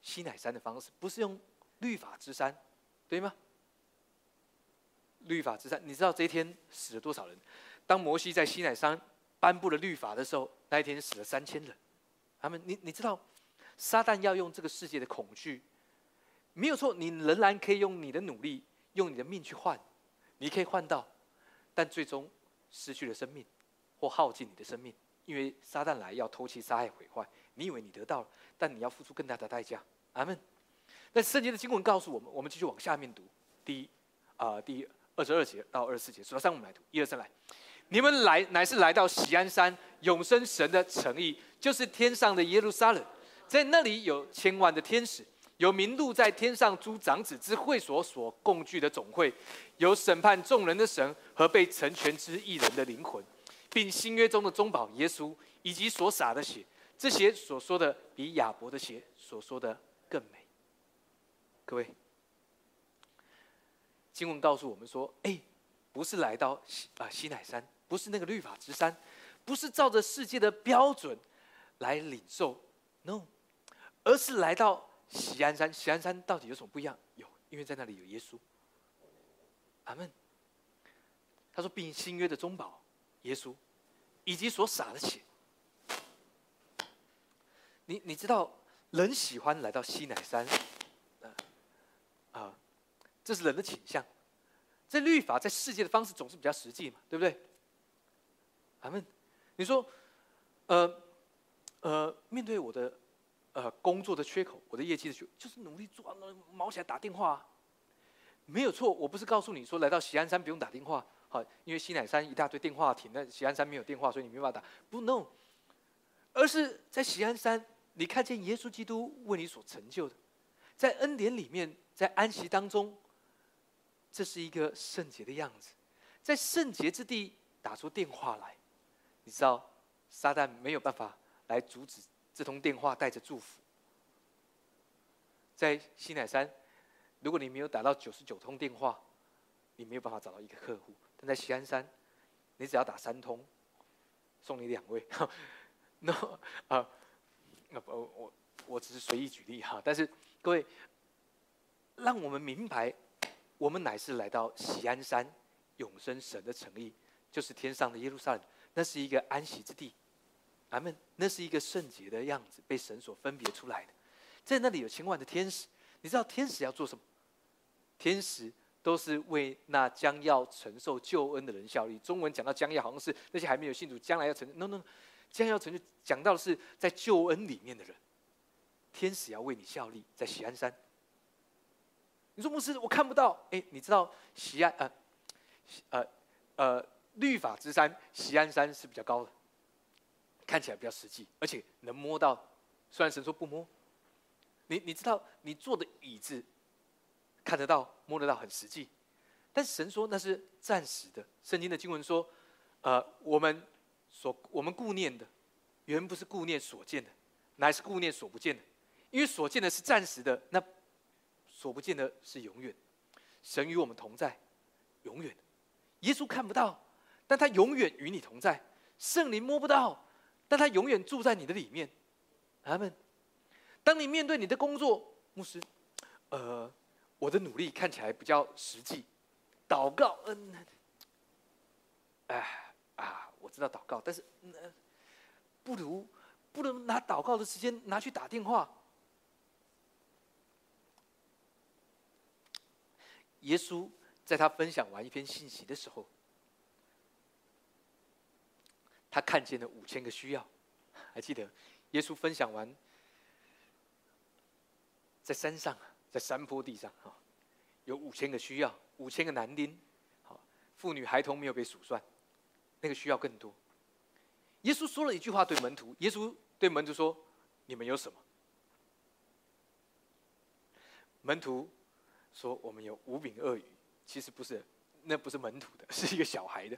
西乃山的方式，不是用律法之山，对吗？律法之山，你知道这一天死了多少人？当摩西在西乃山颁布了律法的时候，那一天死了三千人。他们，你你知道，撒旦要用这个世界的恐惧。没有错，你仍然可以用你的努力，用你的命去换，你可以换到，但最终失去了生命，或耗尽你的生命，因为撒旦来要偷窃、杀害、毁坏。你以为你得到了，但你要付出更大的代价。阿门。那圣经的经文告诉我们，我们继续往下面读，第一啊，第二十二节到二十四节，数到三我们来读，一二三来。你们来乃是来到喜安山，永生神的诚意，就是天上的耶路撒冷，在那里有千万的天使。有名录在天上诸长子之会所所共聚的总会，有审判众人的神和被成全之一人的灵魂，并新约中的中保耶稣以及所洒的血，这些所说的比亚伯的血所说的更美。各位，经文告诉我们说：“哎，不是来到西啊西乃山，不是那个律法之山，不是照着世界的标准来领受，no，而是来到喜安山。喜安山到底有什么不一样？有，因为在那里有耶稣。阿门。他说：“并新约的中保，耶稣，以及所洒的血。”你你知道，人喜欢来到西乃山，啊，这是人的倾向。这律法在世界的方式总是比较实际嘛，对不对？阿门。你说，呃，呃，面对我的呃工作的缺口，我的业绩的缺，就是努力做，毛起来打电话，啊没有错。我不是告诉你说来到喜安山不用打电话，好，因为西乃山一大堆电话亭，那喜安山没有电话，所以你没办法打。不，no，而是在喜安山，你看见耶稣基督为你所成就的，在恩典里面，在安息当中。这是一个圣洁的样子，在圣洁之地打出电话来，你知道，撒旦没有办法来阻止这通电话带着祝福。在西乃山，如果你没有打到九十九通电话，你没有办法找到一个客户；但在西安山，你只要打三通，送你两位。那啊，那我我我只是随意举例哈，但是各位，让我们明白。我们乃是来到喜安山，永生神的诚意，就是天上的耶路撒冷，那是一个安息之地，阿门。那是一个圣洁的样子，被神所分别出来的，在那里有千万的天使。你知道天使要做什么？天使都是为那将要承受救恩的人效力。中文讲到将要，好像是那些还没有信主，将来要成。no no，将要成就，讲到的是在救恩里面的人，天使要为你效力，在喜安山。你说牧师，我看不到。哎，你知道西安呃，呃呃律法之山西安山是比较高的，看起来比较实际，而且能摸到。虽然神说不摸，你你知道你坐的椅子看得到摸得到很实际，但神说那是暂时的。圣经的经文说，呃，我们所我们顾念的，原不是顾念所见的，乃是顾念所不见的，因为所见的是暂时的，那。所不见的是永远，神与我们同在，永远。耶稣看不到，但他永远与你同在。圣灵摸不到，但他永远住在你的里面。阿门。当你面对你的工作，牧师，呃，我的努力看起来比较实际。祷告，嗯，哎啊，我知道祷告，但是，不如不能拿祷告的时间拿去打电话。耶稣在他分享完一篇信息的时候，他看见了五千个需要。还记得耶稣分享完，在山上，在山坡地上，哈，有五千个需要，五千个男丁，好，妇女孩童没有被数算，那个需要更多。耶稣说了一句话对门徒，耶稣对门徒说：“你们有什么？”门徒。说我们有五饼鳄鱼，其实不是，那不是门徒的，是一个小孩的。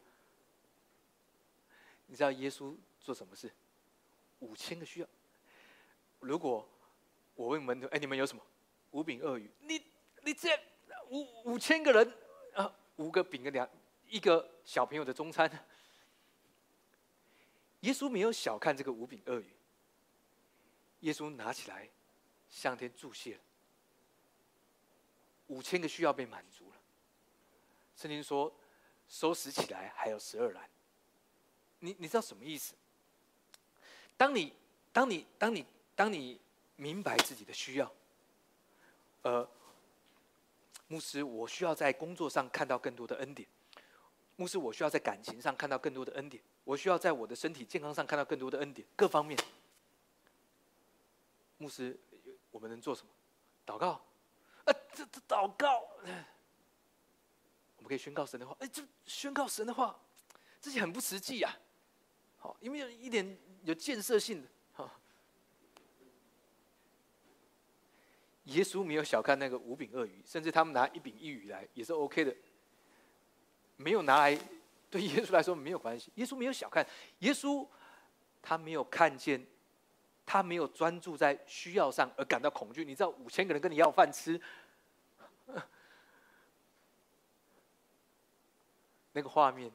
你知道耶稣做什么事？五千个需要。如果我问门徒，哎，你们有什么？五饼鳄鱼。你你这五五千个人啊，五个饼跟两一个小朋友的中餐。耶稣没有小看这个五饼鳄鱼。耶稣拿起来，向天祝谢了。五千个需要被满足了。圣经说，收拾起来还有十二篮。你你知道什么意思？当你当你当你当你明白自己的需要，呃，牧师，我需要在工作上看到更多的恩典；牧师，我需要在感情上看到更多的恩典；我需要在我的身体健康上看到更多的恩典，各方面。牧师，我们能做什么？祷告。这这祷告，我们可以宣告神的话。哎，这宣告神的话，这些很不实际呀。好，有没有一点有建设性的？好，耶稣没有小看那个五饼鳄鱼，甚至他们拿一饼一鱼来也是 OK 的，没有拿来对耶稣来说没有关系。耶稣没有小看，耶稣他没有看见。他没有专注在需要上而感到恐惧。你知道五千个人跟你要饭吃，那个画面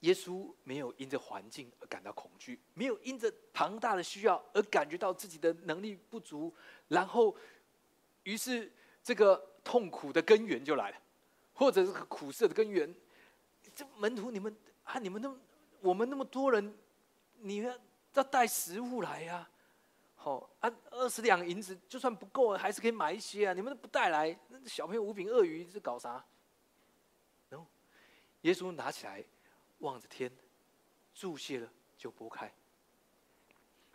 耶稣没有因着环境而感到恐惧，没有因着庞大的需要而感觉到自己的能力不足，然后于是这个痛苦的根源就来了，或者这个苦涩的根源，这门徒你们，啊，你们那么，我们那么多人，你们要带食物来呀。好啊，二十两银子就算不够，还是可以买一些啊。你们都不带来，那小朋友五饼鳄鱼是搞啥？然后耶稣拿起来。望着天，注谢了就拨开。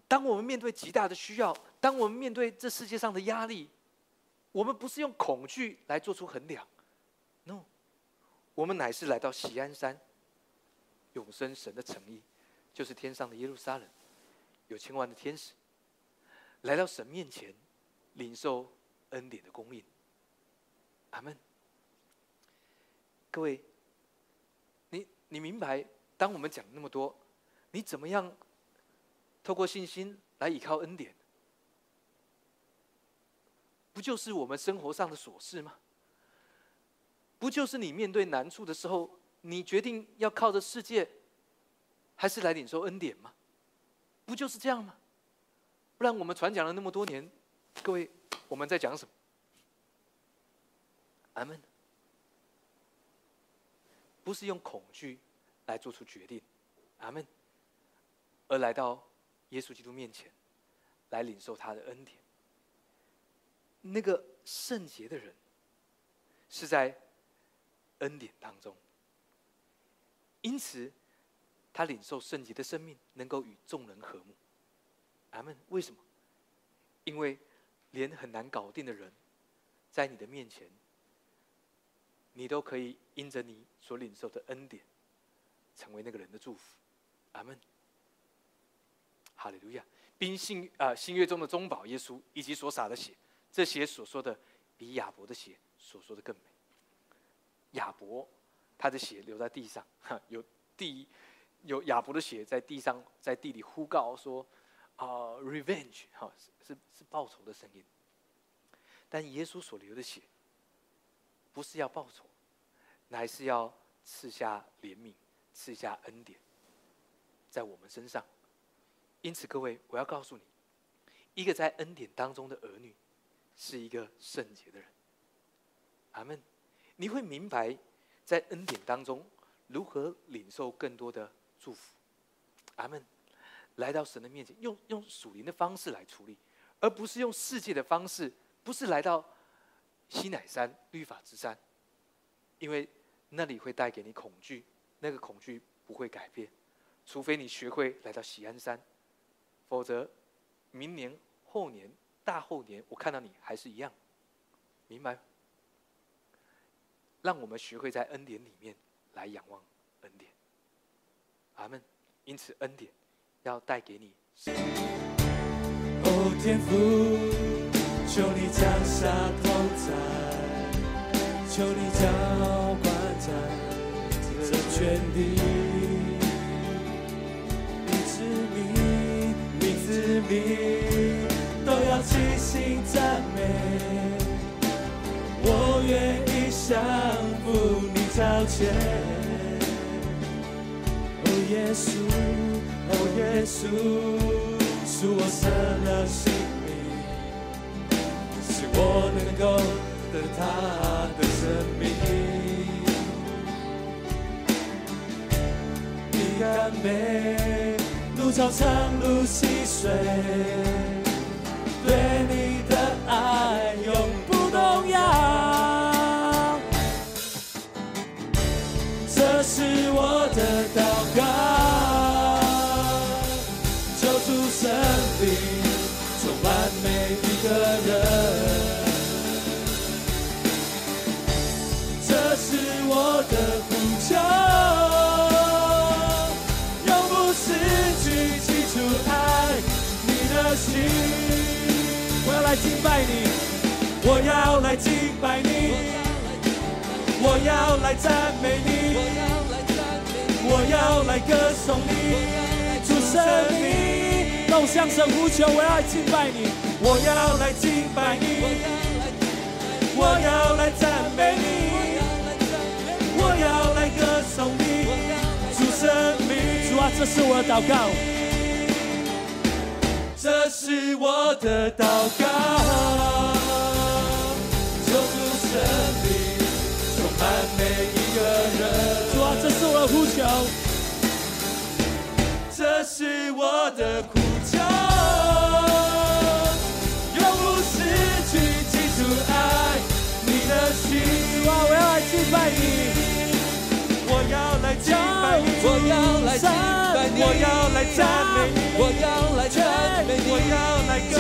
当我们面对极大的需要，当我们面对这世界上的压力，我们不是用恐惧来做出衡量，no，我们乃是来到喜安山，永生神的诚意，就是天上的耶路撒冷，有千万的天使，来到神面前，领受恩典的供应。阿门。各位。你你明白，当我们讲那么多，你怎么样透过信心来依靠恩典？不就是我们生活上的琐事吗？不就是你面对难处的时候，你决定要靠着世界，还是来领受恩典吗？不就是这样吗？不然我们传讲了那么多年，各位我们在讲什么？阿门。不是用恐惧。来做出决定，阿门。而来到耶稣基督面前，来领受他的恩典。那个圣洁的人，是在恩典当中，因此他领受圣洁的生命，能够与众人和睦。阿门。为什么？因为连很难搞定的人，在你的面前，你都可以因着你所领受的恩典。成为那个人的祝福，阿门。哈利路亚！冰信啊，新约中的中保耶稣以及所洒的血，这血所说的比亚伯的血所说的更美。亚伯他的血流在地上，哈，有地有亚伯的血在地上，在地里呼告说啊，revenge，哈，是是是报仇的声音。但耶稣所流的血，不是要报仇，乃是要赐下怜悯。赐下恩典，在我们身上。因此，各位，我要告诉你，一个在恩典当中的儿女，是一个圣洁的人。阿门。你会明白，在恩典当中如何领受更多的祝福。阿门。来到神的面前，用用属灵的方式来处理，而不是用世界的方式，不是来到西乃山律法之山，因为那里会带给你恐惧。那个恐惧不会改变，除非你学会来到喜安山，否则，明年、后年、大后年，我看到你还是一样，明白？让我们学会在恩典里面来仰望恩典，阿门。因此，恩典要带给你。哦，天父，求你降下同在，求你浇灌在这。全地，你之名，你之名，都要齐心赞美。我愿意降服你脚前。哦，耶稣，哦，耶稣，是我舍了性命，是我能够得他的生命。你干杯，路朝长路细水，对你的爱要来敬拜你，我要来赞美你，我要来歌颂你，主生命，让我向神呼求，我要敬拜你，我要来敬拜你，我要来赞美你，我要来歌颂你，主生。
啊，这是我的祷告，
这是我的祷告，
这是我的
苦衷，永不失去记住爱你的心。
我要来敬拜你，
我要来敬拜你，我要来敬拜你，我要来赞美你，我要来赞美你，我要来歌